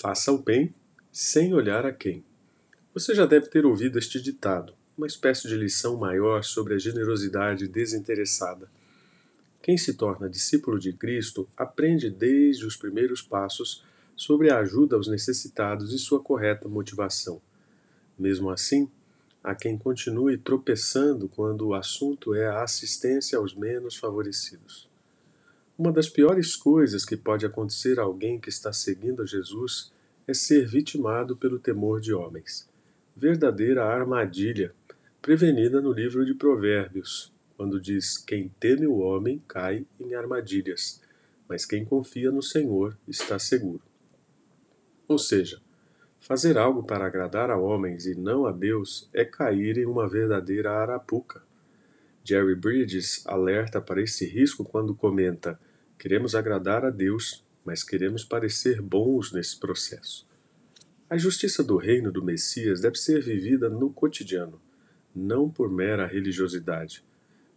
Faça o bem sem olhar a quem. Você já deve ter ouvido este ditado, uma espécie de lição maior sobre a generosidade desinteressada. Quem se torna discípulo de Cristo aprende desde os primeiros passos sobre a ajuda aos necessitados e sua correta motivação. Mesmo assim, há quem continue tropeçando quando o assunto é a assistência aos menos favorecidos. Uma das piores coisas que pode acontecer a alguém que está seguindo a Jesus é ser vitimado pelo temor de homens. Verdadeira armadilha, prevenida no livro de Provérbios, quando diz: Quem teme o homem cai em armadilhas, mas quem confia no Senhor está seguro. Ou seja, fazer algo para agradar a homens e não a Deus é cair em uma verdadeira arapuca. Jerry Bridges alerta para esse risco quando comenta: Queremos agradar a Deus, mas queremos parecer bons nesse processo. A justiça do reino do Messias deve ser vivida no cotidiano, não por mera religiosidade,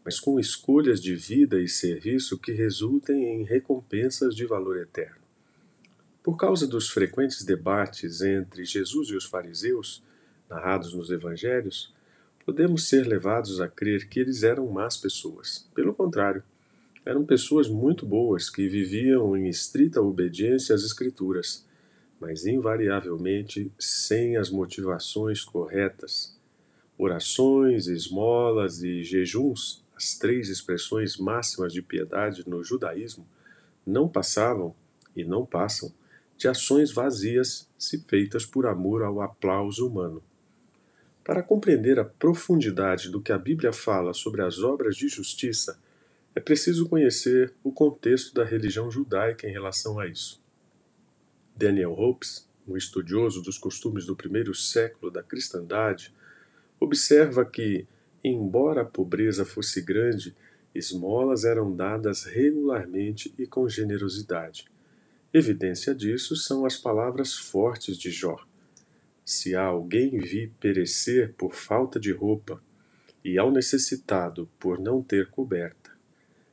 mas com escolhas de vida e serviço que resultem em recompensas de valor eterno. Por causa dos frequentes debates entre Jesus e os fariseus, narrados nos evangelhos, podemos ser levados a crer que eles eram más pessoas. Pelo contrário, eram pessoas muito boas que viviam em estrita obediência às Escrituras, mas invariavelmente sem as motivações corretas. Orações, esmolas e jejuns, as três expressões máximas de piedade no judaísmo, não passavam e não passam de ações vazias se feitas por amor ao aplauso humano. Para compreender a profundidade do que a Bíblia fala sobre as obras de justiça, é preciso conhecer o contexto da religião judaica em relação a isso. Daniel Hopes, um estudioso dos costumes do primeiro século da cristandade, observa que, embora a pobreza fosse grande, esmolas eram dadas regularmente e com generosidade. Evidência disso são as palavras fortes de Jó. Se há alguém vi perecer por falta de roupa, e ao necessitado por não ter coberta,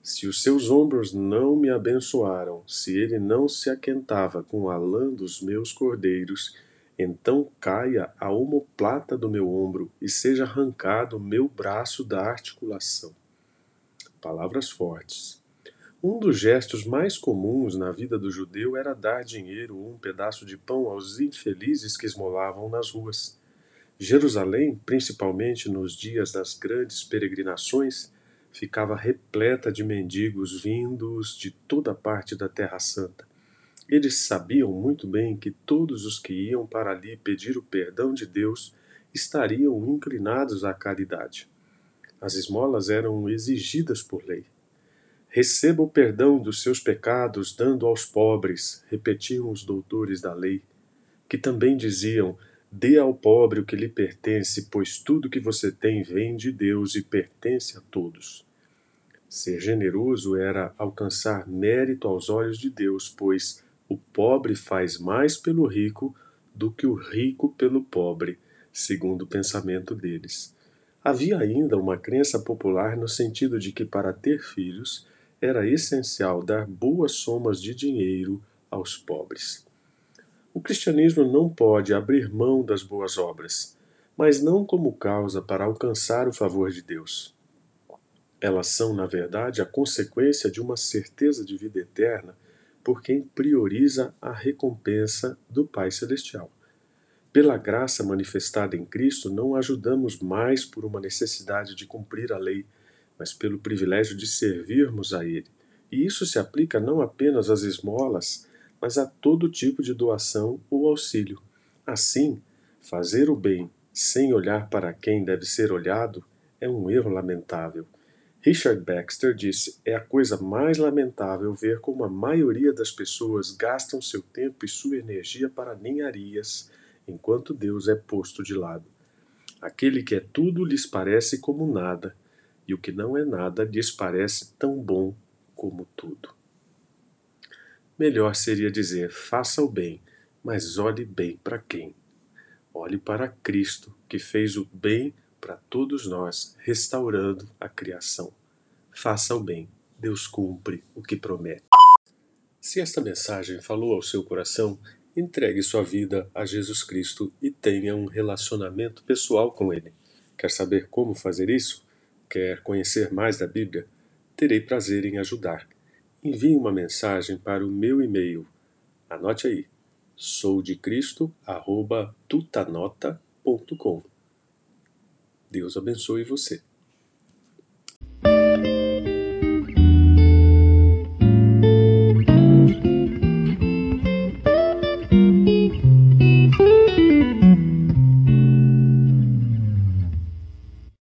se os seus ombros não me abençoaram, se ele não se aquentava com a lã dos meus cordeiros, então caia a omoplata do meu ombro e seja arrancado o meu braço da articulação. Palavras fortes. Um dos gestos mais comuns na vida do judeu era dar dinheiro ou um pedaço de pão aos infelizes que esmolavam nas ruas. Jerusalém, principalmente nos dias das grandes peregrinações, ficava repleta de mendigos vindos de toda parte da Terra Santa. Eles sabiam muito bem que todos os que iam para ali pedir o perdão de Deus estariam inclinados à caridade. As esmolas eram exigidas por lei. Receba o perdão dos seus pecados, dando aos pobres, repetiam os doutores da lei, que também diziam: Dê ao pobre o que lhe pertence, pois tudo que você tem vem de Deus e pertence a todos. Ser generoso era alcançar mérito aos olhos de Deus, pois o pobre faz mais pelo rico do que o rico pelo pobre, segundo o pensamento deles. Havia ainda uma crença popular no sentido de que para ter filhos era essencial dar boas somas de dinheiro aos pobres. O cristianismo não pode abrir mão das boas obras, mas não como causa para alcançar o favor de Deus. Elas são, na verdade, a consequência de uma certeza de vida eterna por quem prioriza a recompensa do Pai Celestial. Pela graça manifestada em Cristo, não ajudamos mais por uma necessidade de cumprir a lei, mas pelo privilégio de servirmos a Ele. E isso se aplica não apenas às esmolas, mas a todo tipo de doação ou auxílio. Assim, fazer o bem sem olhar para quem deve ser olhado é um erro lamentável Richard Baxter disse: É a coisa mais lamentável ver como a maioria das pessoas gastam seu tempo e sua energia para ninharias, enquanto Deus é posto de lado. Aquele que é tudo lhes parece como nada, e o que não é nada lhes parece tão bom como tudo. Melhor seria dizer: faça o bem, mas olhe bem para quem? Olhe para Cristo, que fez o bem para todos nós, restaurando a criação. Faça o bem, Deus cumpre o que promete. Se esta mensagem falou ao seu coração, entregue sua vida a Jesus Cristo e tenha um relacionamento pessoal com Ele. Quer saber como fazer isso? Quer conhecer mais da Bíblia? Terei prazer em ajudar. Envie uma mensagem para o meu e-mail. Anote aí: soudecristo@tutanota.com. Deus abençoe você.